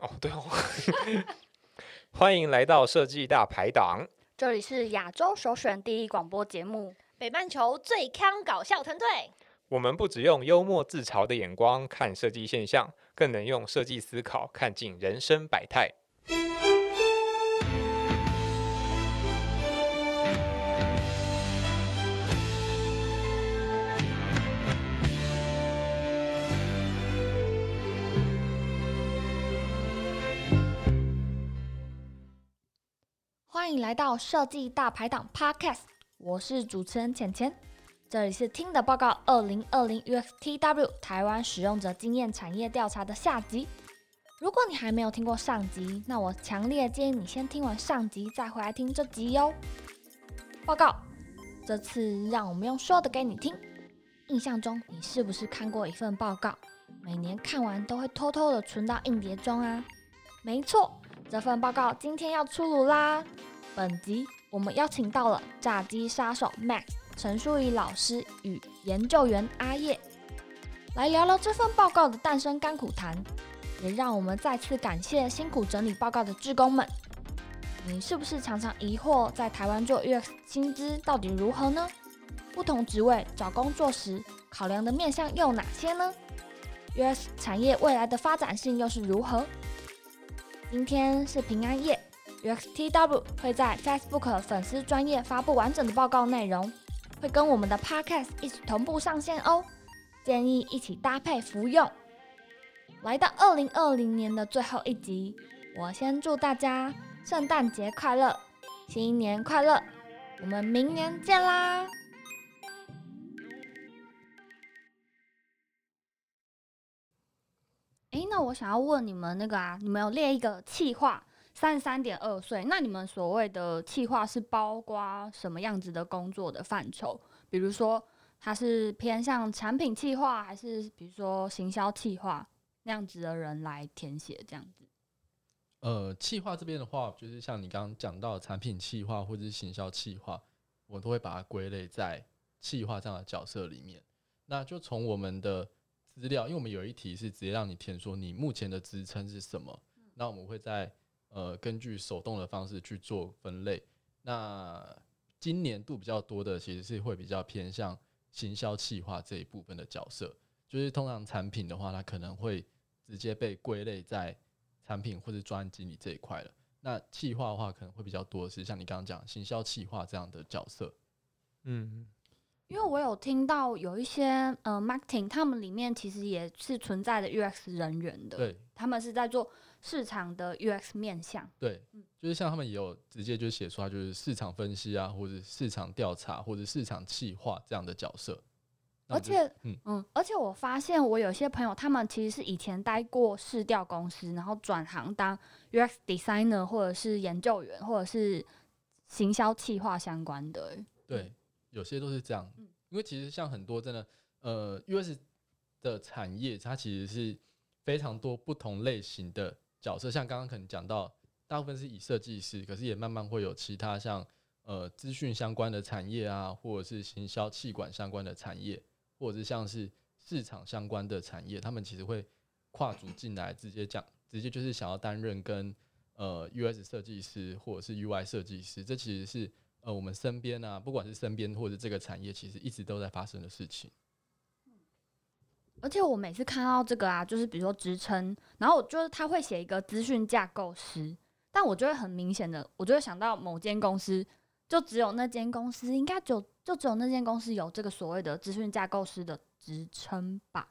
哦，对哦，欢迎来到设计大排档。这里是亚洲首选第一广播节目，北半球最康搞笑团队。我们不只用幽默自嘲的眼光看设计现象，更能用设计思考看尽人生百态。欢迎来到设计大排档 Podcast，我是主持人浅浅。这里是听的报告二零二零 UXTW 台湾使用者经验产业调查的下集。如果你还没有听过上集，那我强烈建议你先听完上集再回来听这集哟。报告，这次让我们用说的给你听。印象中，你是不是看过一份报告？每年看完都会偷偷的存到硬碟中啊？没错，这份报告今天要出炉啦！本集我们邀请到了炸鸡杀手 Max 陈淑仪老师与研究员阿叶，来聊聊这份报告的诞生甘苦谈，也让我们再次感谢辛苦整理报告的志工们。你是不是常常疑惑，在台湾做 UX 薪资到底如何呢？不同职位找工作时考量的面向又哪些呢？UX 产业未来的发展性又是如何？今天是平安夜，UXTW 会在 Facebook 粉丝专业发布完整的报告内容，会跟我们的 Podcast 一起同步上线哦，建议一起搭配服用。来到二零二零年的最后一集，我先祝大家圣诞节快乐，新年快乐，我们明年见啦！诶，那我想要问你们那个啊，你们有列一个计划，三十三点二岁，那你们所谓的企划是包括什么样子的工作的范畴？比如说，它是偏向产品企划，还是比如说行销企划那样子的人来填写这样子？呃，企划这边的话，就是像你刚刚讲到的产品企划或者是行销企划，我都会把它归类在企划这样的角色里面。那就从我们的资料，因为我们有一题是直接让你填说你目前的职称是什么，那我们会在呃根据手动的方式去做分类。那今年度比较多的其实是会比较偏向行销企划这一部分的角色，就是通常产品的话，它可能会直接被归类在产品或者专案经理这一块了。那企划的话，可能会比较多的是像你刚刚讲行销企划这样的角色。嗯，因为我有听到有一些呃 marketing，他们里面其实也是存在的 UX 人员的，对他们是在做市场的 UX 面向。对，就是像他们也有直接就写出来，就是市场分析啊，或者市场调查，或者市场企划这样的角色。而且，嗯嗯而且我发现我有些朋友，他们其实是以前待过市调公司，然后转行当 UX designer 或者是研究员，或者是行销企划相关的欸。对，有些都是这样，嗯因为其实像很多真的呃，US 的产业，它其实是非常多不同类型的角色，像刚刚可能讲到，大部分是以设计师，可是也慢慢会有其他像呃资讯相关的产业啊，或者是行销气管相关的产业，或者是像是市场相关的产业，他们其实会跨组进来，直接讲，直接就是想要担任跟呃 US 设计师或者是 UI 设计师，这其实是呃我们身边啊，不管是身边或者这个产业，其实一直都在发生的事情。而且我每次看到这个啊，就是比如说职称，然后我就是他会写一个资讯架构师，但我就会很明显的，我就会想到某间公司，就只有那间公司，应该就就只有那间公司有这个所谓的资讯架构师的职称吧。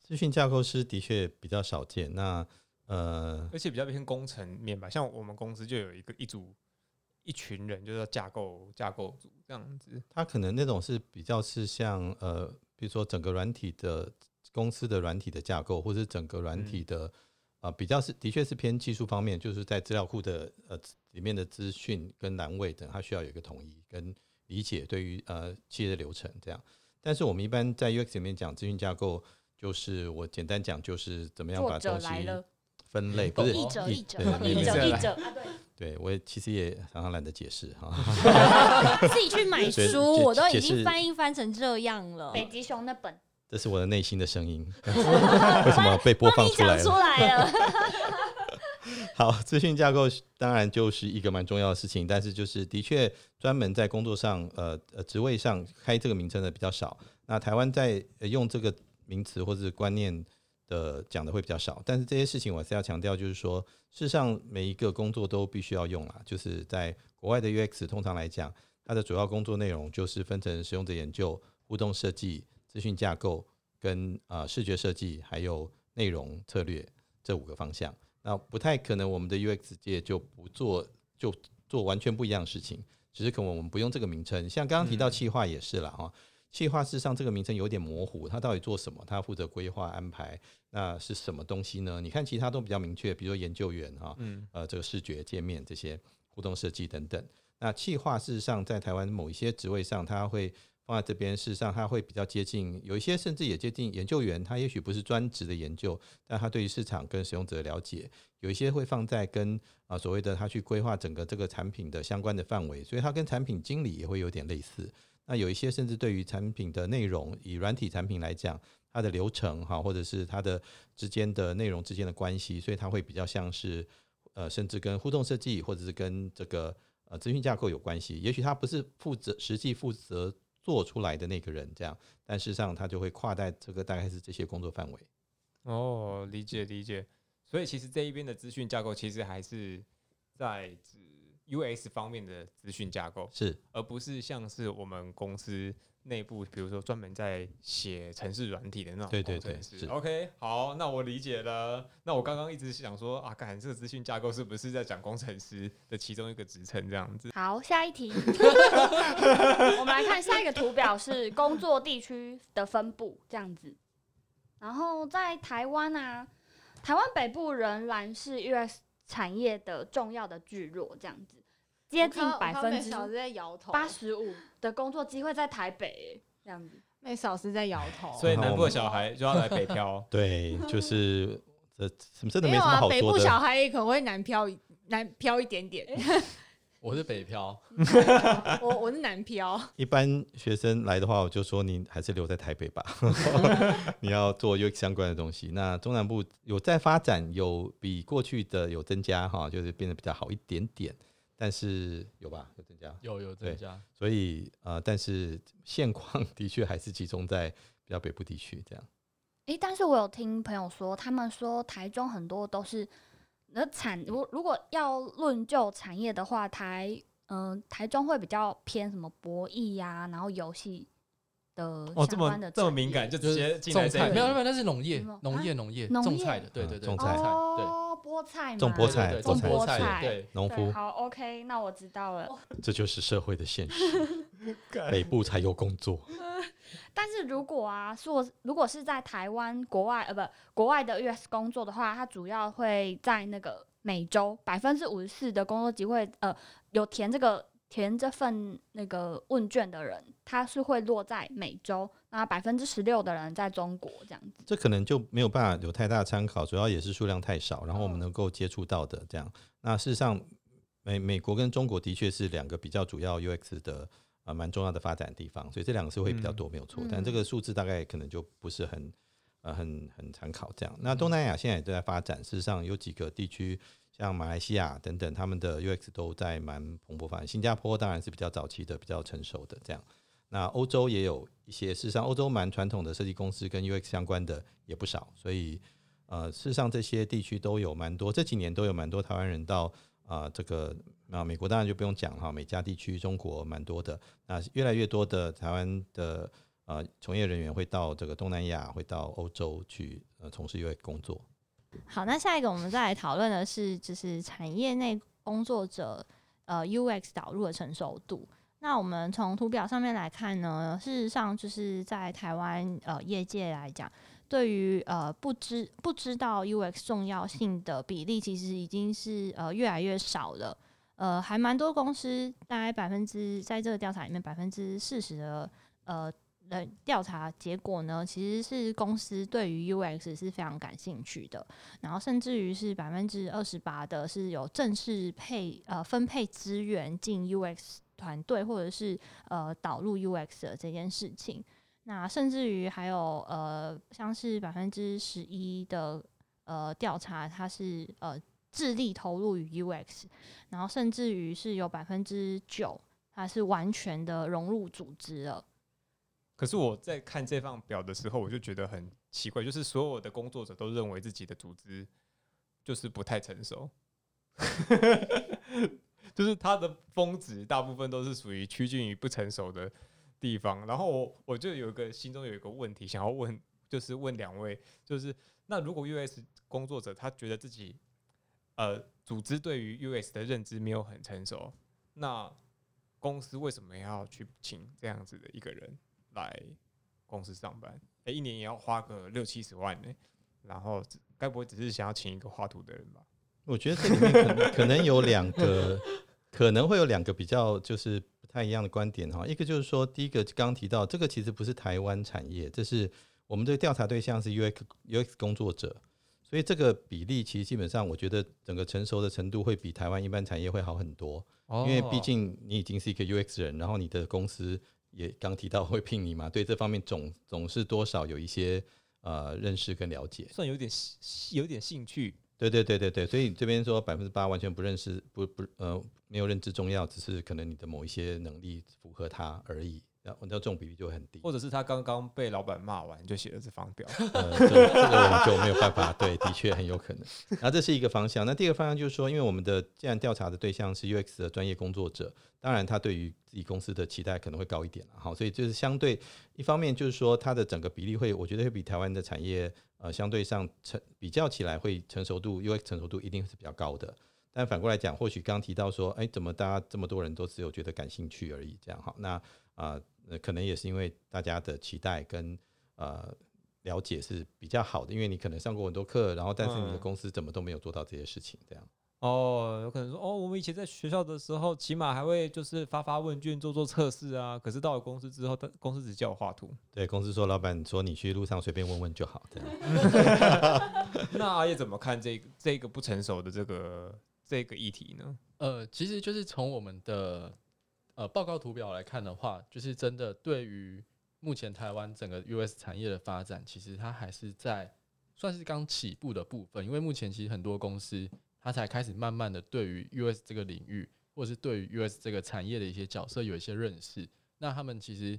资讯架构师的确比较少见。那呃，而且比较偏工程面吧，像我们公司就有一个一组一群人，就是架构架构组这样子。他可能那种是比较是像呃，比如说整个软体的公司的软体的架构，或是整个软体的啊、呃比较是的确是偏技术方面，就是在资料库的呃里面的资讯跟栏位等，它需要有一个统一跟理解对于呃企业的流程这样。但是我们一般在 UX 里面讲资讯架构，就是我简单讲就是怎么样把东西，分类，不是译者译者译者译者啊，对我也其实也常常懒得解释哈。自己去买对书，我都已经翻译翻成这样了。北极熊那本，这是我的内心的声音，为什么被播放出来了？来了，好，资讯架构当然就是一个蛮重要的事情，但是就是的确专门在工作上，呃呃职位上开这个名称的比较少。那台湾在呃用这个名词或者是观念的讲的会比较少，但是这些事情我是要强调，就是说事实上每一个工作都必须要用啦，就是在国外的 UX 通常来讲，它的主要工作内容就是分成使用者研究、互动设计、资讯架构跟啊视觉设计，还有内容策略这五个方向。那不太可能，我们的 UX 界就不做，就做完全不一样的事情。只是可能我们不用这个名称。像刚刚提到企划也是了哈，企划事实上这个名称有点模糊，它到底做什么？它负责规划安排，那是什么东西呢？你看其他都比较明确，比如说研究员哈，嗯呃，这个视觉界面这些互动设计等等。那企划事实上在台湾某一些职位上，它会放在这边，事实上它会比较接近，有一些甚至也接近研究员，他也许不是专职的研究，但他对于市场跟使用者的了解，有一些会放在跟啊所谓的他去规划整个这个产品的相关的范围，所以它跟产品经理也会有点类似。那有一些甚至对于产品的内容，以软体产品来讲，它的流程哈，或者是它的之间的内容之间的关系，所以它会比较像是呃，甚至跟互动设计或者是跟这个呃资讯架构有关系。也许他不是负责实际负责做出来的那个人这样，但事实上他就会跨在这个大概是这些工作范围。哦，理解理解。所以其实这一边的资讯架构，其实还是在 UX 方面的资讯架构，是而不是像是我们公司内部，比如说专门在写城市软体的那种对对对工程师是 OK，好，那我理解了。那我刚刚一直想说啊，看这个资讯架构是不是在讲工程师的其中一个职称这样子？好，下一题，我们来看下一个图表是工作地区的分布这样子。然后在台湾啊，台湾北部仍然是 US 产业的重要的聚落，这样子，接近百分之八十五的工作机会在台北，这样子。妹嫂是在摇头，所以南部小孩就要来北漂。对，就是这真的没没有啊，什么好北部。小孩也可能会南漂南漂一点点。我是北漂，我我是南漂，一般学生来的话，我就说你还是留在台北吧，你要做 UX 相关的东西。那中南部有在发展，有比过去的有增加哈，就是变得比较好一点点，但是有吧，有增加。有有增加。所以呃，但是现况的确还是集中在比较北部地区这样。诶，但是我有听朋友说，他们说台中很多都是那产，如如果要论就产业的话，台嗯、台中会比较偏什么博弈呀、然后游戏的哦，这相关的么这么敏感，就直接进来这种菜，没有没有有，那是农业，农业，啊？农业，种菜的，对嗯对对，种菜菜，对，哦，菠菜，种菠菜对对种菠菠菜。对，农夫，好，OK，那我知道了。这就是社会的现实，北部才有工作。但是如果啊，说如果是在台湾国外呃不国外的 US 工作的话，它主要会在那个美洲，百分之五十四的工作机会，呃，有填这个填这份那个问卷的人，他是会落在美洲，那百分之十六的人在中国这样子。这可能就没有办法有太大的参考，主要也是数量太少，然后我们嗯能够接触到的这样。那事实上，美美国跟中国的确是两个比较主要 UX 的啊蛮、重要的发展地方，所以这两个是会比较多，没有错。但这个数字大概可能就不是很呃很很参考这样。那东南亚现在也都在发展，事实上有几个地区。像马来西亚等等，他们的 UX 都在蛮蓬勃发展。新加坡当然是比较早期的、比较成熟的这样。那欧洲也有一些，事实上欧洲蛮传统的设计公司跟 UX 相关的也不少，所以呃，事实上这些地区都有蛮多，这几年都有蛮多台湾人到啊、这个啊美国当然就不用讲哈，美加地区中国蛮多的，那越来越多的台湾的呃从业人员会到这个东南亚，会到欧洲去呃从事 UX 工作。好，那下一个我们再来讨论的是，就是产业内工作者呃 UX 导入的成熟度。那我们从图表上面来看呢，事实上就是在台湾呃业界来讲，对于呃不知不知道 UX 重要性的比例，其实已经是呃越来越少了。呃，还蛮多公司，大概百分之在这个调查里面百分之四十的呃调查结果呢，其实是公司对于 UX 是非常感兴趣的，然后甚至于是百分之二十八的是有正式配呃分配资源进 UX 团队，或者是呃导入 UX 的这件事情。那甚至于还有呃像是百分之十一的呃调查，它是呃致力投入于 UX，然后甚至于是有百分之九，它是完全的融入组织了。可是我在看这份表的时候，我就觉得很奇怪，就是所有的工作者都认为自己的组织就是不太成熟，就是他的峰值大部分都是属于趋近于不成熟的地方。然后我我就有一个心中有一个问题想要问，就是问两位，就是那如果 US 工作者他觉得自己呃组织对于 US 的认知没有很成熟，那公司为什么要去请这样子的一个人？来公司上班，哎，一年也要花个六七十万呢。然后，该不会只是想要请一个画图的人吧？我觉得这里面可能 可能有两个，可能会有两个比较就是不太一样的观点哈。一个就是说，第一个刚刚提到这个其实不是台湾产业，这是我们的调查对象是 UX UX 工作者，所以这个比例其实基本上我觉得整个成熟的程度会比台湾一般产业会好很多。因为毕竟你已经是一个 UX 人，然后你的公司。也刚提到会聘你嘛？对这方面总总是多少有一些呃认识跟了解，算有点有点兴趣。对对对对对，所以这边说百分之八完全不认识，不不呃没有认知重要，只是可能你的某一些能力符合他而已。然后这种比例就会很低，或者是他刚刚被老板骂完就写了这方表，呃，这这个我们就没有办法。对，的确很有可能。然后这是一个方向。那第二个方向就是说，因为我们的既然调查的对象是 UX 的专业工作者，当然他对于自己公司的期待可能会高一点了。好，所以就是相对一方面就是说，它的整个比例会，我觉得会比台湾的产业呃相对上成比较起来会成熟度，UX 成熟度一定是比较高的。但反过来讲，或许刚提到说，哎，怎么大家这么多人都只有觉得感兴趣而已，这样好，那啊。那可能也是因为大家的期待跟呃了解是比较好的，因为你可能上过很多课，然后但是你的公司怎么都没有做到这些事情，这样。哦，有可能说哦，我们以前在学校的时候，起码还会就是发发问卷、做做测试啊。可是到了公司之后，公司只叫我画图。对，公司说老板说你去路上随便问问就好，这样。那阿叶怎么看这这个不成熟的这个这个议题呢？呃，其实就是从我们的。呃，报告图表来看的话，就是真的对于目前台湾整个 US 产业的发展，其实它还是在算是刚起步的部分。因为目前其实很多公司它才开始慢慢的对于 US 这个领域，或者是对于 US 这个产业的一些角色有一些认识。那他们其实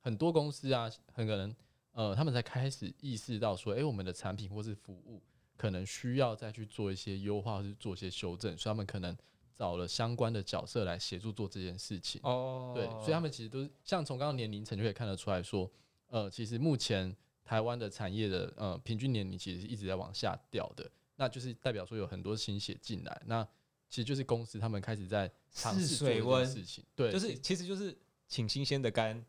很多公司啊，很可能呃，他们才开始意识到说，诶，我们的产品或是服务可能需要再去做一些优化，或是做一些修正，所以他们可能。找了相关的角色来协助做这件事情。哦，对，所以他们其实都是像从刚刚年龄层就可以看得出来说，呃，其实目前台湾的产业的呃平均年龄其实是一直在往下掉的，那就是代表说有很多新血进来，那其实就是公司他们开始在尝试水温事情，对，就是其实就是请新鲜的肝，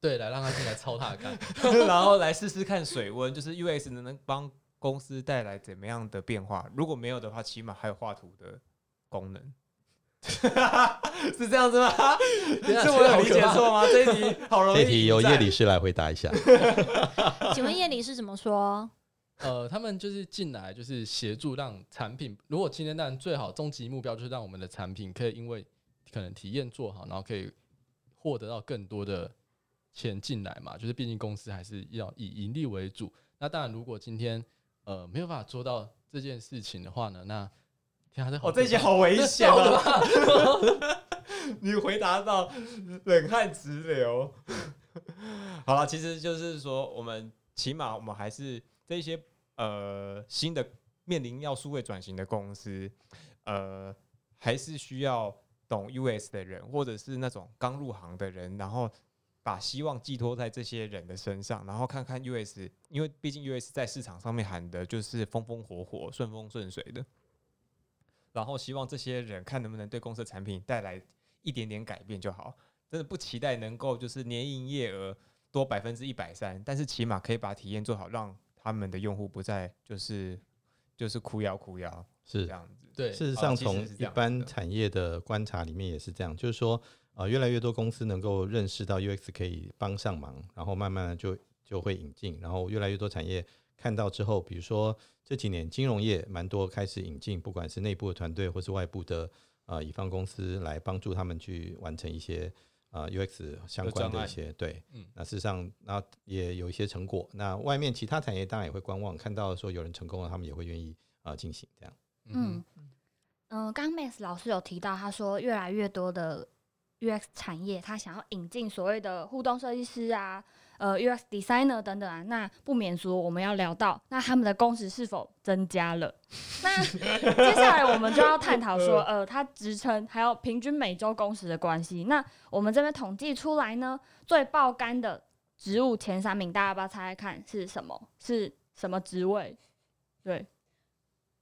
对，来让他进来操他的肝，然后来试试看水温，就是 U S 能能帮公司带来怎么样的变化，如果没有的话，起码还有画图的功能。是这样子吗？是我有理解错吗？这一题 好容易。这题由叶理师来回答一下。请问叶理师怎么说？呃，他们就是进来，就是协助让产品。如果今天当然最好终极目标就是让我们的产品可以因为可能体验做好，然后可以获得到更多的钱进来嘛。就是毕竟公司还是要以盈利为主。那当然，如果今天呃没有办法做到这件事情的话呢，那哦，这些好危险 啊！你回答到冷汗直流。好了，其实就是说，我们起码我们还是这些呃新的面临要数位转型的公司，呃，还是需要懂 US 的人，或者是那种刚入行的人，然后把希望寄托在这些人的身上，然后看看 US，因为毕竟 US 在市场上面喊的就是风风火火、顺风顺水的。然后希望这些人看能不能对公司的产品带来一点点改变就好，真的不期待能够就是年营业额多百分之一百三，但是起码可以把体验做好，让他们的用户不再就是就是哭摇哭摇是这样子。对，事实上从一般产业的观察里面也是这样，就是说呃越来越多公司能够认识到 UX 可以帮上忙，然后慢慢的就就会引进，然后越来越多产业。看到之后，比如说这几年金融业蛮多开始引进，不管是内部的团队或是外部的呃乙方公司来帮助他们去完成一些呃 UX 相关的一些对，嗯，那事实上那也有一些成果。那外面其他产业当然也会观望，看到说有人成功了，他们也会愿意啊进行这样。嗯，嗯，刚刚 Max 老师有提到，他说越来越多的 UX 产业，他想要引进所谓的互动设计师啊，呃，UX designer 等等啊，那不免说我们要聊到，那他们的工时是否增加了？那接下来我们就要探讨说，呃，他职称还有平均每周工时的关系。那我们这边统计出来呢，最爆肝的职务前三名，大家要不要猜猜看是什么？是什么职位？对，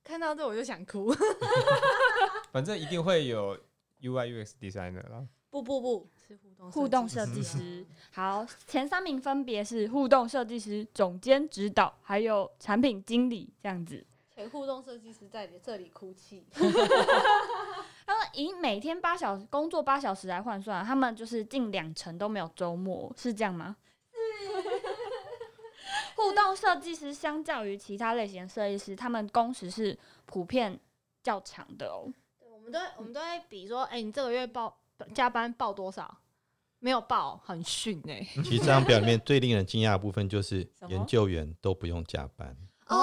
看到这我就想哭。反正一定会有 UI UX designer 啦。不不不，是互动互动设计师。好，前三名分别是互动设计师、总监指导，还有产品经理这样子。前互动设计师在这里哭泣。他们以每天八小时工作八小时来换算，他们就是近两成都没有周末，是这样吗？互动设计师相较于其他类型设计师，他们工时是普遍较长的哦。对我们都会我们都会比说，哎、你这个月报加班报多少？没有报，很逊哎、其实这张表里面最令人惊讶的部分就是研究员都不用加班，哦，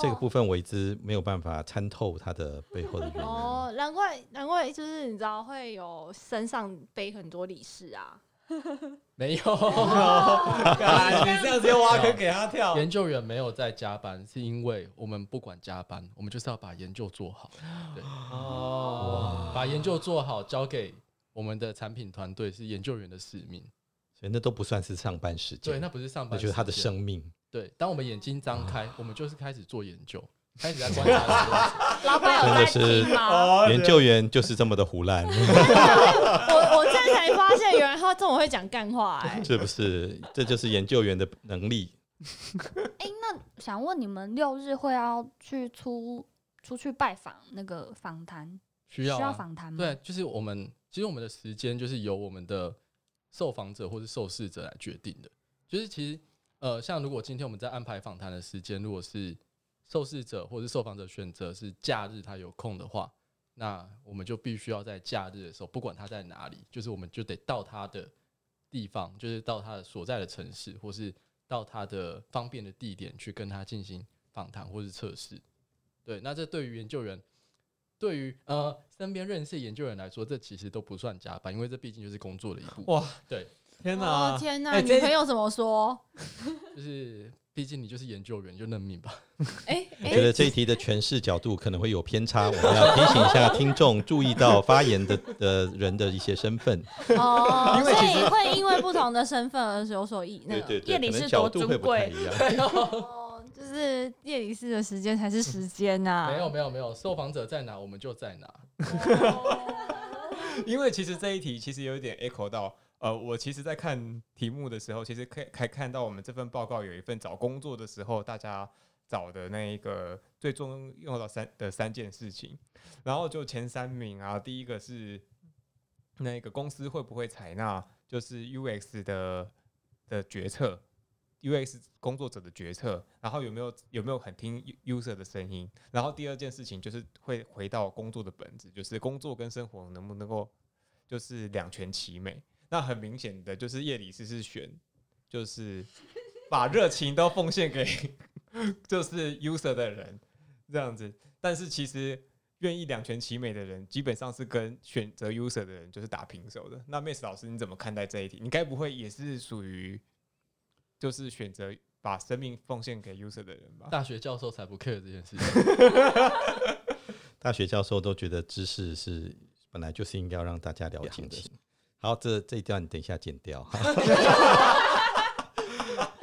这个部分我一直没有办法参透它的背后的原因。哦，难怪难怪，就是你知道会有身上背很多理事啊。没有，干你这样直接挖坑给他跳。研究员没有在加班，是因为我们不管加班，我们就是要把研究做好，对，哦，把研究做好交给我们的产品团队是研究员的使命。所以那都不算是上班时间对，间，那不是上班，那就是他的生。命。对，当我们眼睛张开，我们就是开始做研究，开始在观察老板有在真的是听吗？哦研究员就是这么的胡乱，才发现，原来他这么会讲干话哎、是不是？这就是研究员的能力。哎、那想问你们六日会要去出出去拜访那个访谈，需要、需要啊、访谈吗？对，就是我们其实我们的时间就是由我们的受访者或是受试者来决定的。就是其实呃，像如果今天我们在安排访谈的时间，如果是受试者或是受访者选择是假日他有空的话，那我们就必须要在假日的时候，不管他在哪里，就是我们就得到他的地方，就是到他的所在的城市，或是到他的方便的地点去跟他进行访谈或是测试。对，那这对于研究员，对于呃身边认识研究员来说，这其实都不算加班，因为这毕竟就是工作的一部分。哇，对，天哪！哦天哪，女朋友怎么说？就是毕竟你就是研究员，就认命吧。哎我觉得这一题的诠释角度可能会有偏差，我们要提醒一下听众注意到发言的的人的一些身份。哦，所以会因为不同的身份而有所异那个。对对对，夜里是多尊角度会不一样。哦，就是夜里式的时间才是时间呐、没有没有没有，受访者在哪我们就在哪。因为其实这一题其实有一点 echo 到，呃，我其实在看题目的时候，其实可以可以看到我们这份报告有一份找工作的时候大家找的那一个最终用到三的三件事情，然后就前三名啊，第一个是那个公司会不会采纳就是 UX 的的决策。UX 工作者的决策，然后有没有有没有很听 u- user 的声音？然后第二件事情就是会回到工作的本质，就是工作跟生活能不能够就是两全其美。那很明显的就是叶里斯是选，就是把热情都奉献给 就是 user 的人这样子。但是其实愿意两全其美的人，基本上是跟选择 user 的人就是打平手的。那 Miss 老师你怎么看待这一题？你该不会也是属于就是选择把生命奉献给 user 的人吧？大学教授才不 care 这件事情。大学教授都觉得知识是本来就是应该要让大家了解的。好，这这一段等一下剪掉。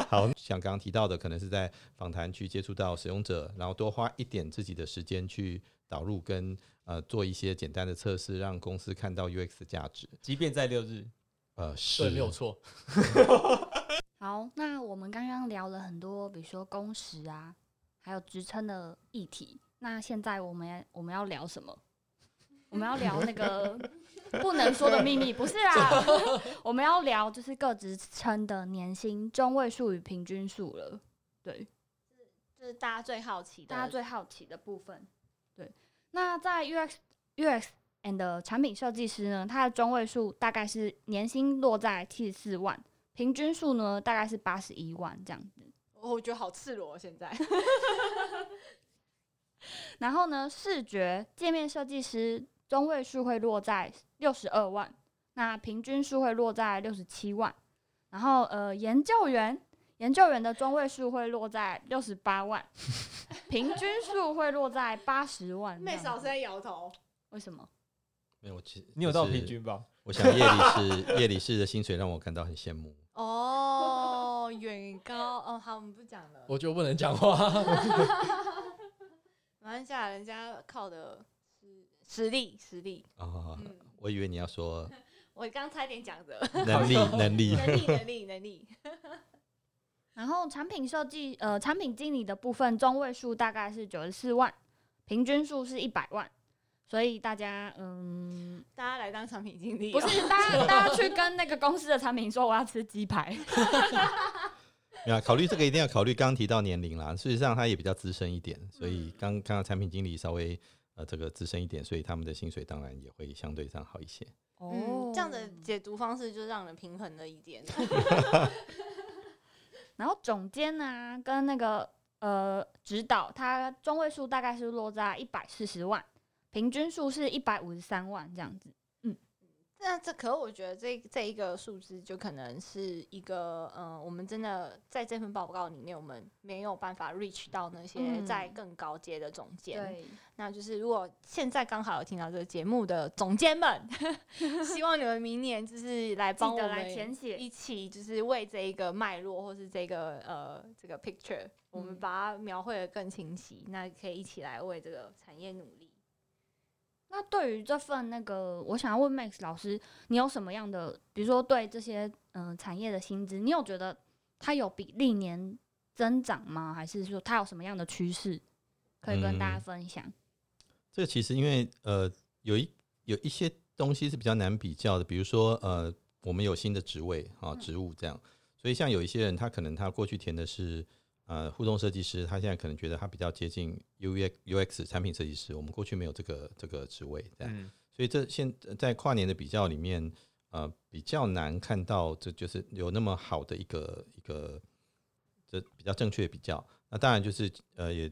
好，像刚刚提到的，可能是在访谈去接触到使用者，然后多花一点自己的时间去导入跟呃做一些简单的测试，让公司看到 UX 的价值。即便在六日，呃，是对，没有错。好，那我们刚刚聊了很多，比如说工时啊，还有职称的议题。那现在我们我们要聊什么？我们要聊那个 不能说的秘密，不是啦，我们要聊就是各职称的年薪中位数与平均数了。对，这是大家最好奇的。大家最好奇的部分。对，那在 UX UX and 产品设计师呢，它的中位数大概是年薪落在七十四万，平均数呢大概是八十一万这样子。哦我觉得好赤裸、哦，现在。然后呢，视觉界面设计师中位数会落在六十二万，那平均数会落在六十七万。然后呃，研究员研究员的中位数会落在六十八万，平均数会落在八十万。妹嫂在摇头。为什么？没有，其实你有到平均吧？我想叶里士叶里士的薪水让我感到很羡慕。哦，远高哦，好，我们不讲了。我就不能讲话。马来西亚人家靠的是实力，实力。哦，嗯，我以为你要说 我刚差点讲的能力 能力。能力，能力，能力。然后产品设计呃产品经理的部分中位数大概是九十四万，平均数是一百万。所以大家，嗯，大家来当产品经理哦、不是大家大家去跟那个公司的产品说我要吃鸡排，没有啊考虑这个一定要考虑刚刚提到年龄啦。事实上，他也比较资深一点，所嗯以刚刚刚产品经理稍微呃这个资深一点，所以他们的薪水当然也会相对上好一些。嗯，这样的解读方式就让人平衡了一点。然后总监啊，跟那个呃指导，他中位数大概是落在一百四十万，平均数是一百五十三万这样子。那这可我觉得这这一个数字就可能是一个，呃，我们真的在这份报告里面，我们没有办法 reach 到那些嗯在更高阶的总监。对，那就是如果现在刚好有听到这个节目的总监们，希望你们明年就是来帮我来们填写一起就是为这一个脉络或是这个呃这个 picture，我们嗯把它描绘的更清晰，那可以一起来为这个产业努力。那对于这份那个，我想要问 Max 老师，你有什么样的，比如说对这些嗯、呃产业的薪资，你有觉得它有比历年增长吗？还是说它有什么样的趋势可以跟大家嗯分享？这个其实因为呃有一有一些东西是比较难比较的，比如说呃我们有新的职位啊职务这样，所以像有一些人他可能他过去填的是呃互动设计师，他现在可能觉得他比较接近 U X U X 产品设计师，我们过去没有这个这个职位这样，嗯，所以这现在跨年的比较里面，呃，比较难看到这就是有那么好的一个一个这比较正确的比较。那当然就是呃也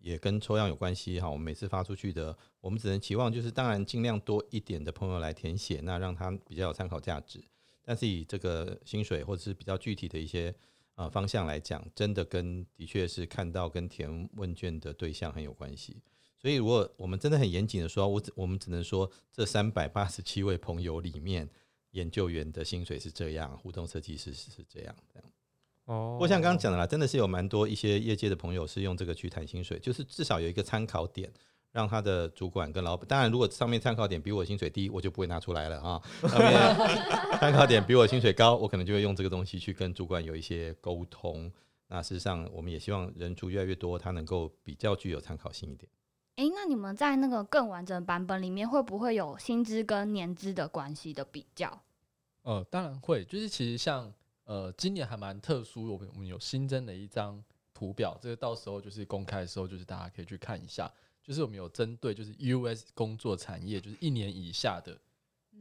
也跟抽样有关系哈。我们每次发出去的，我们只能期望就是当然尽量多一点的朋友来填写，那让他比较有参考价值。但是以这个薪水或者是比较具体的一些呃方向来讲，真的跟的确是看到跟填问卷的对象很有关系。所以，如果我们真的很严谨的说，我只我们只能说，这三百八十七位朋友里面，研究员的薪水是这样，互动设计师是是这样，这样。哦不过像刚刚讲的啦，真的是有蛮多一些业界的朋友是用这个去谈薪水，就是至少有一个参考点，让他的主管跟老板。当然，如果上面参考点比我薪水低，我就不会拿出来了啊。上面 参考点比我薪水高，我可能就会用这个东西去跟主管有一些沟通。那事实上，我们也希望人数越来越多，他能够比较具有参考性一点。诶，那你们在那个更完整的版本里面，会不会有薪资跟年资的关系的比较？呃，当然会，就是其实像呃，今年还蛮特殊，我们我们有新增的一张图表，这个到时候就是公开的时候，就是大家可以去看一下，就是我们有针对就是 US 工作产业，就是一年以下的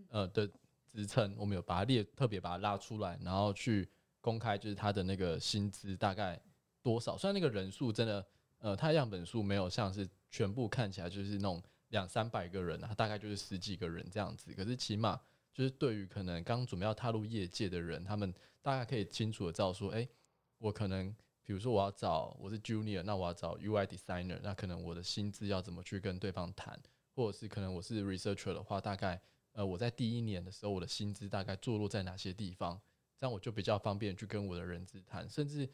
呃的职称，我们有把它列特别把它拉出来，然后去公开就是他的那个薪资大概多少，虽然那个人数真的呃，它样本数没有像是全部看起来就是那种两三百个人啊，大概就是十几个人这样子，可是起码。就是对于可能刚准备要踏入业界的人，他们大概可以清楚的知道说，哎、我可能比如说我要找我是 junior，那我要找 UI designer，那可能我的薪资要怎么去跟对方谈，或者是可能我是 researcher 的话，大概呃我在第一年的时候，我的薪资大概坐落在哪些地方，这样我就比较方便去跟我的人资谈，甚至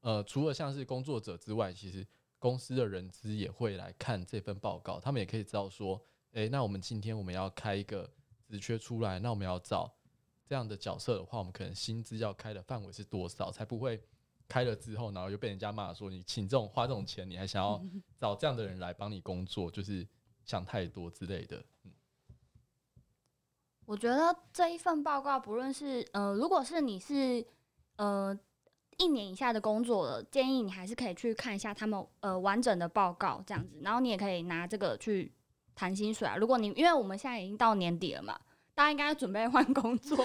呃除了像是工作者之外，其实公司的人资也会来看这份报告，他们也可以知道说，哎、那我们今天我们要开一个。职缺出来，那我们要找这样的角色的话，我们可能薪资要开的范围是多少，才不会开了之后，然后又被人家骂说你请这种花这种钱，你还想要找这样的人来帮你工作，就是想太多之类的。嗯，我觉得这一份报告，不论是呃，如果是你是呃一年以下的工作了，建议你还是可以去看一下他们呃完整的报告这样子，然后你也可以拿这个去谈薪水啊。如果你因为我们现在已经到年底了嘛，大家应该准备换工作，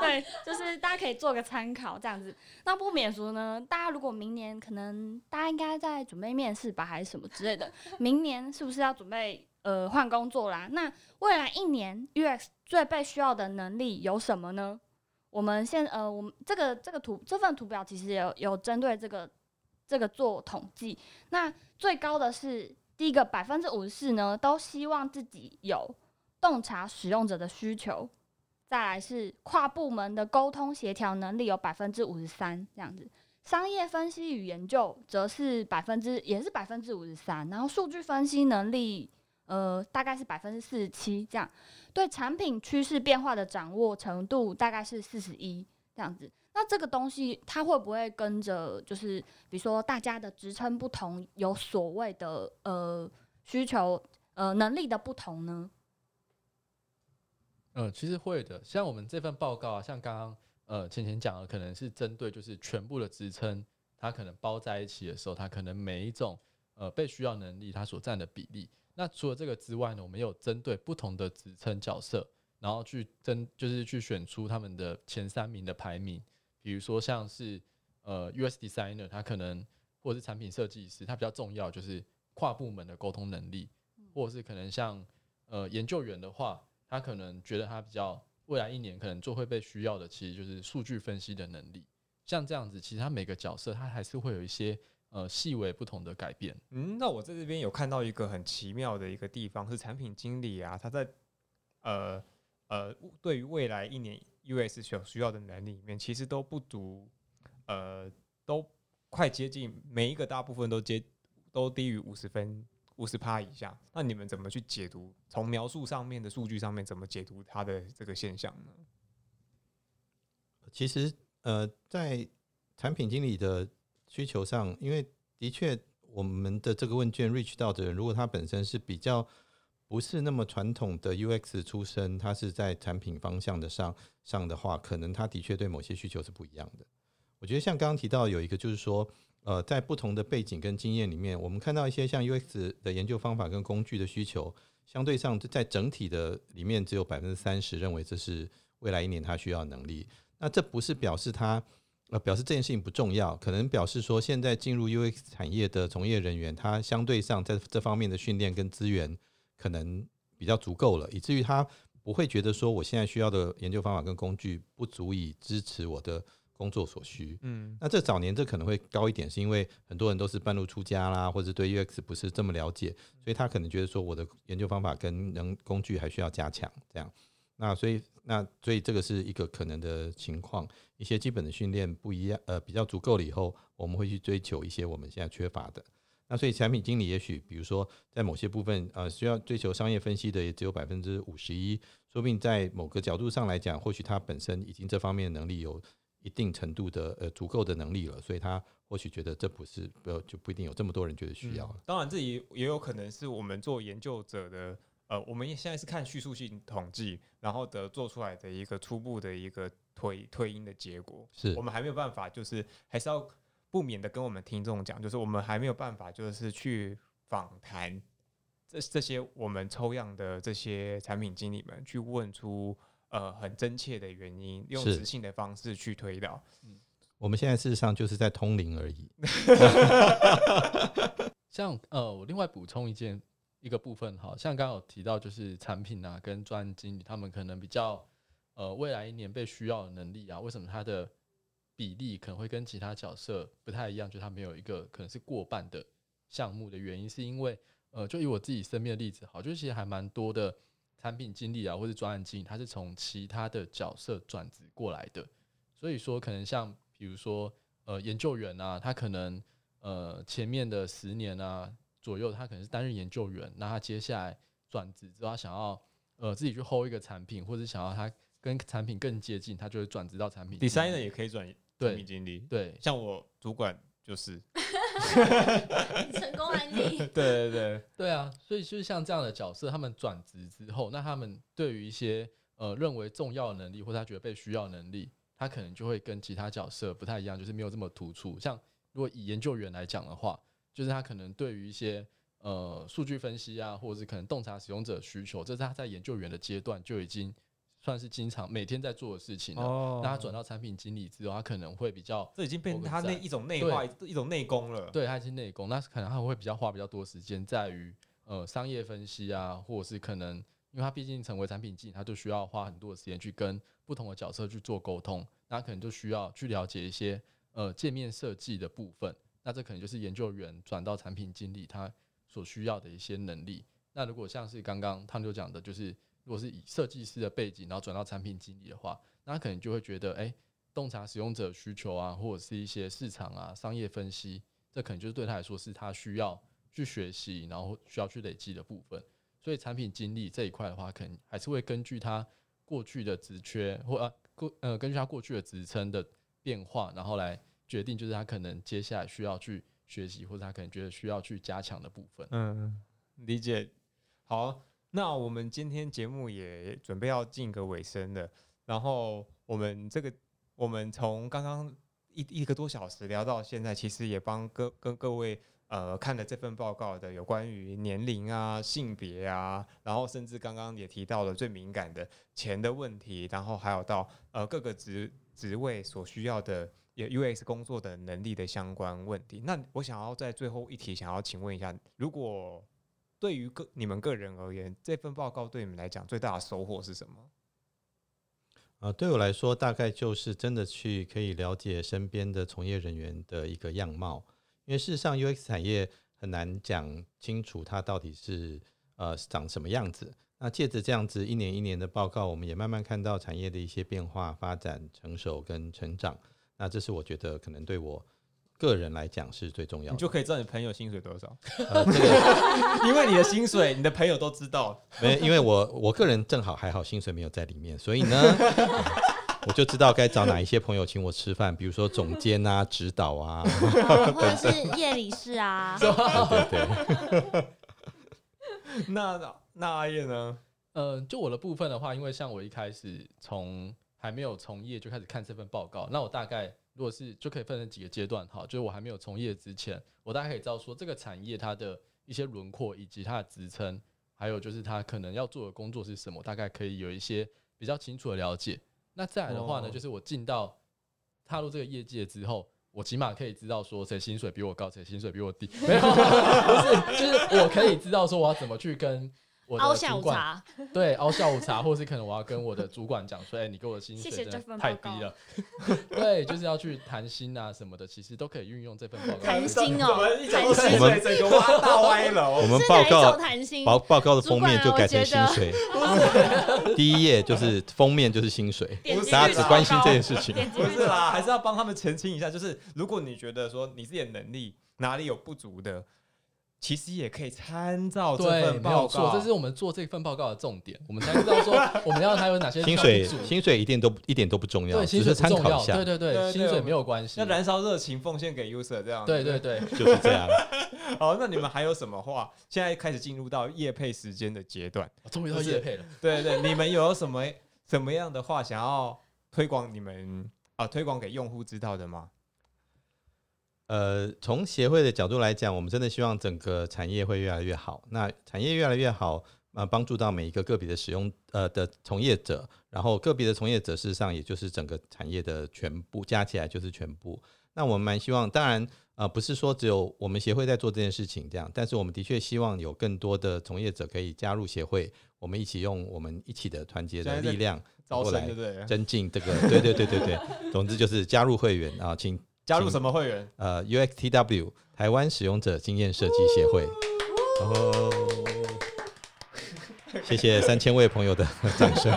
对，就是大家可以做个参考这样子。那不免俗呢，大家如果明年可能大家应该在准备面试吧，还是什么之类的，明年是不是要准备呃换工作啦？那未来一年 UX 最被需要的能力有什么呢？我们现呃，我们这个这个图这份图表其实有有针对这个这个做统计，那最高的是第一个百分之五十四呢，都希望自己有洞察使用者的需求，再来是跨部门的沟通协调能力有百分之五十三这样子，商业分析与研究则是百分之也是百分之五十三，然后数据分析能力呃大概是百分之四十七这样。对产品趋势变化的掌握程度大概是四十一这样子，那这个东西它会不会跟着就是比如说大家的职称不同，有所谓的呃需求呃能力的不同呢？嗯，其实会的。像我们这份报告啊，像刚刚呃前前讲的，可能是针对就是全部的职称，它可能包在一起的时候，它可能每一种呃被需要能力它所占的比例。那除了这个之外呢，我们有针对不同的职称角色，然后去争，就是去选出他们的前三名的排名。比如说像是呃 US designer，他可能或者是产品设计师，他比较重要就是跨部门的沟通能力，或者是可能像呃研究员的话，他可能觉得他比较未来一年可能做会被需要的，其实就是数据分析的能力。像这样子，其实他每个角色他还是会有一些。呃，细微不同的改变。嗯，那我在这边有看到一个很奇妙的一个地方，是产品经理啊，他在呃呃，对于未来一年 US 所需要的能力里面，其实都不足，呃，都快接近每一个大部分都接都低于五十分五十趴以下。那你们怎么去解读？从描述上面的数据上面怎么解读它的这个现象呢？其实呃，在产品经理的。需求上，因为的确我们的这个问卷 reach 到的人，如果他本身是比较不是那么传统的 UX 出身，他是在产品方向的上上的话，可能他的确对某些需求是不一样的。我觉得像刚刚提到有一个，就是说，呃，在不同的背景跟经验里面，我们看到一些像 UX 的研究方法跟工具的需求，相对上在整体的里面只有百分之三十认为这是未来一年他需要能力。那这不是表示他。呃，表示这件事情不重要，可能表示说，现在进入 UX 产业的从业人员，他相对上在这方面的训练跟资源可能比较足够了，以至于他不会觉得说，我现在需要的研究方法跟工具不足以支持我的工作所需。嗯，那这早年这可能会高一点，是因为很多人都是半路出家啦，或者对 UX 不是这么了解，所以他可能觉得说，我的研究方法跟能工具还需要加强，这样。那所以，那所以这个是一个可能的情况。一些基本的训练不一样，呃，比较足够了以后，我们会去追求一些我们现在缺乏的。那所以产品经理也许，比如说在某些部分，呃，需要追求商业分析的也只有百分之五十一，说不定在某个角度上来讲，或许他本身已经这方面能力有一定程度的呃足够的能力了，所以他或许觉得这不是呃就不一定有这么多人觉得需要。当然，这也也有可能是我们做研究者的。呃，我们现在是看叙述性统计，然后的做出来的一个初步的一个推推因的结果，是我们还没有办法，就是还是要不免的跟我们听众讲，就是我们还没有办法，就是去访谈这这些我们抽样的这些产品经理们，去问出呃很真切的原因，用直性的方式去推导。嗯，我们现在事实上就是在通灵而已。像呃，我另外补充一件。一个部分，好像刚刚有提到，就是产品啊，跟专案经理他们可能比较，呃，未来一年被需要的能力啊，为什么他的比例可能会跟其他角色不太一样？就他没有一个可能是过半的项目的原因，是因为，呃，就以我自己身边的例子，好，就其实还蛮多的产品经理啊，或者专案经理，他是从其他的角色转职过来的，所以说可能像比如说，呃，研究员啊，他可能，呃，前面的十年啊。左右，他可能是担任研究员，那他接下来转职之后，他想要呃自己去 hold 一个产品，或者想要他跟产品更接近，他就会转职到产品。designer 也可以转产品经理，对，像我主管就是 成功案例。对对对对啊，所以就是像这样的角色，他们转职之后，那他们对于一些呃认为重要的能力，或者他觉得被需要能力，他可能就会跟其他角色不太一样，就是没有这么突出。像如果以研究员来讲的话。就是他可能对于一些呃数据分析啊，或者是可能洞察使用者需求，这是他在研究员的阶段就已经算是经常每天在做的事情了。哦那他转到产品经理之后，他可能会比较这已经变成他那一种内化一种内功了。对，他已经内功，那可能他会比较花比较多时间在于呃商业分析啊，或者是可能因为他毕竟成为产品经理，他就需要花很多的时间去跟不同的角色去做沟通，那可能就需要去了解一些呃界面设计的部分，那这可能就是研究员转到产品经理他所需要的一些能力。那如果像是刚刚汤就讲的，就是如果是以设计师的背景，然后转到产品经理的话，那可能就会觉得，哎、洞察使用者需求啊，或者是一些市场啊、商业分析，这可能就是对他来说是他需要去学习，然后需要去累积的部分。所以产品经理这一块的话，可能还是会根据他过去的职缺或啊过呃根据他过去的职称的变化，然后来决定就是他可能接下来需要去学习，或者他可能觉得需要去加强的部分。嗯，理解。好，那我们今天节目也准备要进个尾声了。然后我们这个，我们从刚刚一一个多小时聊到现在，其实也帮各跟各位呃看了这份报告的有关于年龄啊、性别啊，然后甚至刚刚也提到了最敏感的钱的问题，然后还有到呃各个职职位所需要的。UX 工作的能力的相关问题，那我想要在最后一题，想要请问一下，如果对于个你们个人而言，这份报告对你们来讲最大的收获是什么？啊，对我来说，大概就是真的去可以了解身边的从业人员的一个样貌，因为事实上 UX 产业很难讲清楚它到底是呃长什么样子。那借着这样子一年一年的报告，我们也慢慢看到产业的一些变化、发展、成熟跟成长。那这是我觉得可能对我个人来讲是最重要的。你就可以知道你朋友薪水多少，呃，这个 因为你的薪水，你的朋友都知道。没，因为我我个人正好还好，薪水没有在里面，所以呢，我就知道该找哪一些朋友请我吃饭，比如说总监啊、指导啊，或者是夜里事啊，对对对。那那阿叶呢？呃，就我的部分的话，因为像我一开始从还没有从业就开始看这份报告，那我大概如果是就可以分成几个阶段，好，就是我还没有从业之前，我大概可以知道说这个产业它的一些轮廓以及它的职称，还有就是它可能要做的工作是什么，大概可以有一些比较清楚的了解。那再来的话呢，哦就是我进到踏入这个业界之后。我起码可以知道说谁薪水比我高，谁薪水比我低，没有，不是，就是我可以知道说我要怎么去跟我的凹下午主管茶，对，熬下午茶，或是可能我要跟我的主管讲说，哎、你给我的薪水真的太低了。对，就是要去谈薪啊什么的，其实都可以运用这份报告。谈薪哦怎么一讲到谈薪水，整个挖大歪楼我。们报告？报报告的封面就改成薪水，第一页就是封面就是薪水，大家只关心高这件事情。不是啦，还是要帮他们澄清一下，就是如果你觉得说你自己的能力哪里有不足的，其实也可以参照这对，份报没有错，告。这是我们做这份报告的重点，我们才知道说 我们要它有哪些薪水薪水一定都一点都不重要，对，薪只是水不重要，参考一下对，对对，对对薪水没有关系要。燃烧热情，奉献给 user 这样。对对。对，就是这样。好，那你们还有什么话？现在开始进入到夜配时间的阶段。我终于到不是业配了。对对，你们有什么什么样的话想要推广你们啊、推广给用户知道的吗？呃，从协会的角度来讲，我们真的希望整个产业会越来越好。那产业越来越好，呃，帮助到每一个个别的使用呃的从业者，然后个别的从业者事实上也就是整个产业的全部，加起来就是全部。那我们蛮希望，当然呃不是说只有我们协会在做这件事情这样，但是我们的确希望有更多的从业者可以加入协会，我们一起用我们一起的团结的力量过来？增进这个。对对对对对，总之就是加入会员啊，请 加入什么会员？呃 UXTW 台湾使用者经验设计协会。哦，谢谢三千位朋友的掌声。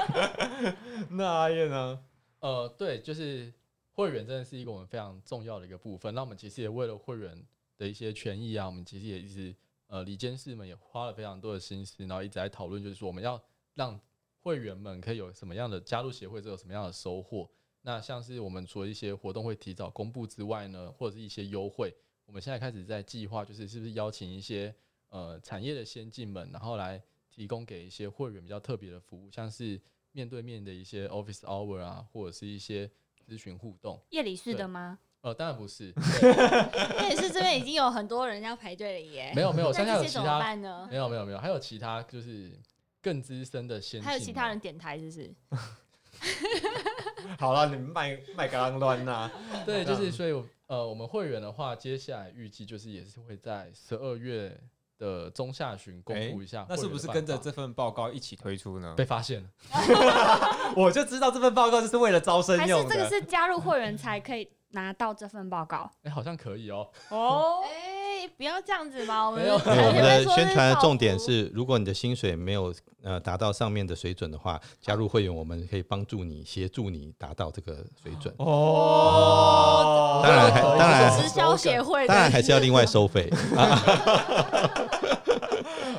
那阿燕呢？呃，对，就是会员真的是一个我们非常重要的一个部分。那我们其实也为了会员的一些权益啊，我们其实也一直呃，李监事们也花了非常多的心思，然后一直在讨论，就是说我们要让会员们可以有什么样的加入协会之后有什么样的收获。那像是我们除了一些活动会提早公布之外呢，或者是一些优惠，我们现在开始在计划，就是是不是邀请一些呃产业的先进们，然后来提供给一些会员比较特别的服务，像是面对面的一些 office hour 啊，或者是一些咨询互动。夜里是的吗？呃，当然不是，那也 是这边已经有很多人要排队了耶。没有 没有，那乡下有其他，办呢？没有没有没有，还有其他就是更资深的先进，还有其他人，点台，是不是？好了，你们卖卖个啷乱呐？对，就是所以呃，我们会员的话，接下来预计就是也是会在十二月的中下旬公布一下、那是不是跟着这份报告一起推出呢？被发现了？我就知道这份报告就是为了招生还是。这个是加入会员才可以拿到这份报告？哎、好像可以哦、哦，哎，不要这样子吧，我们我们的宣传的重点是，如果你的薪水没有呃达到上面的水准的话，加入会员我们可以帮助你、协助你达到这个水准。哦，当然还当然直销协会，当然还是要另外收费。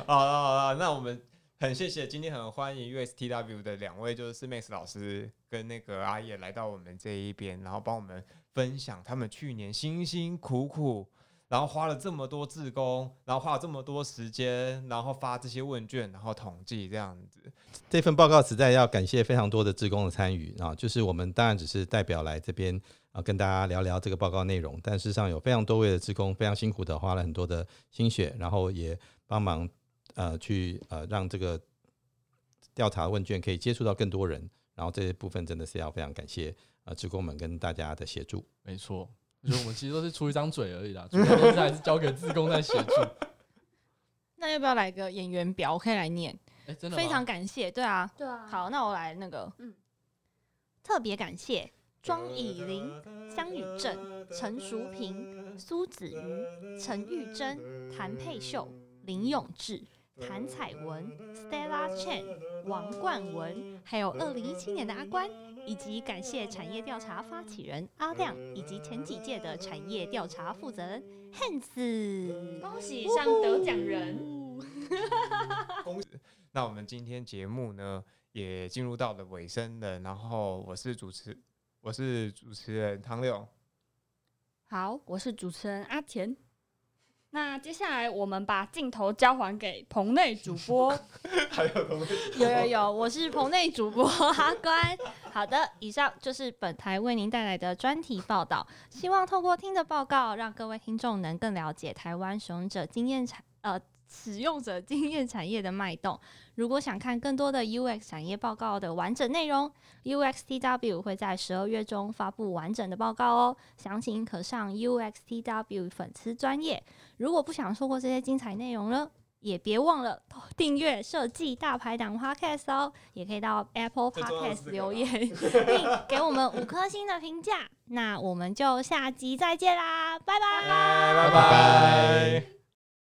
好了好了，那我们很谢谢今天很欢迎 USTW 的两位，就是 Max 老师跟那个阿叶来到我们这一边，然后帮我们分享他们去年辛辛苦苦，然后花了这么多志工，然后花了这么多时间，然后发这些问卷，然后统计这样子。这份报告实在要感谢非常多的志工的参与啊，就是我们当然只是代表来这边啊跟大家聊聊这个报告内容，但事实上有非常多位的志工非常辛苦的花了很多的心血，然后也帮忙呃去呃让这个调查问卷可以接触到更多人，然后这一部分真的是要非常感谢呃职工们跟大家的协助。没错，就是我们其实都是出一张嘴而已啦，主要都是还是交给自工在协助。那要不要来个演员表？我可以来念，哎、真的非常感谢。对啊，对啊，好，那我来那个，嗯特别感谢庄以玲、香雨正、陈淑萍、苏子瑜、陈玉珍、谭佩秀、林永志、谭彩文、Stella Chen、王冠文，还有二零一七年的阿关，以及感谢产业调查发起人阿亮，以及前几届的产业调查负责人 Hans。恭喜上得奖人。恭喜那我们今天节目呢也进入到了尾声了，然后我是主持我是主持人汤六。好，我是主持人阿田。那接下来我们把镜头交还给棚内主播。还有棚内有有有，我是棚内主播阿关。好的，以上就是本台为您带来的专题报道。希望透过听的报告，让各位听众能更了解台湾使用者经验产呃使用者经验产业的脉动。如果想看更多的 UX 产业报告的完整内容，UXTW 会在十二月中发布完整的报告哦。详情可上 UXTW 粉丝专业。如果不想错过这些精彩内容呢？也别忘了订阅设计大排档 Podcast 哦，也可以到 Apple Podcast 留言，并给我们五颗星的评价。那我们就下集再见啦，拜拜。拜拜拜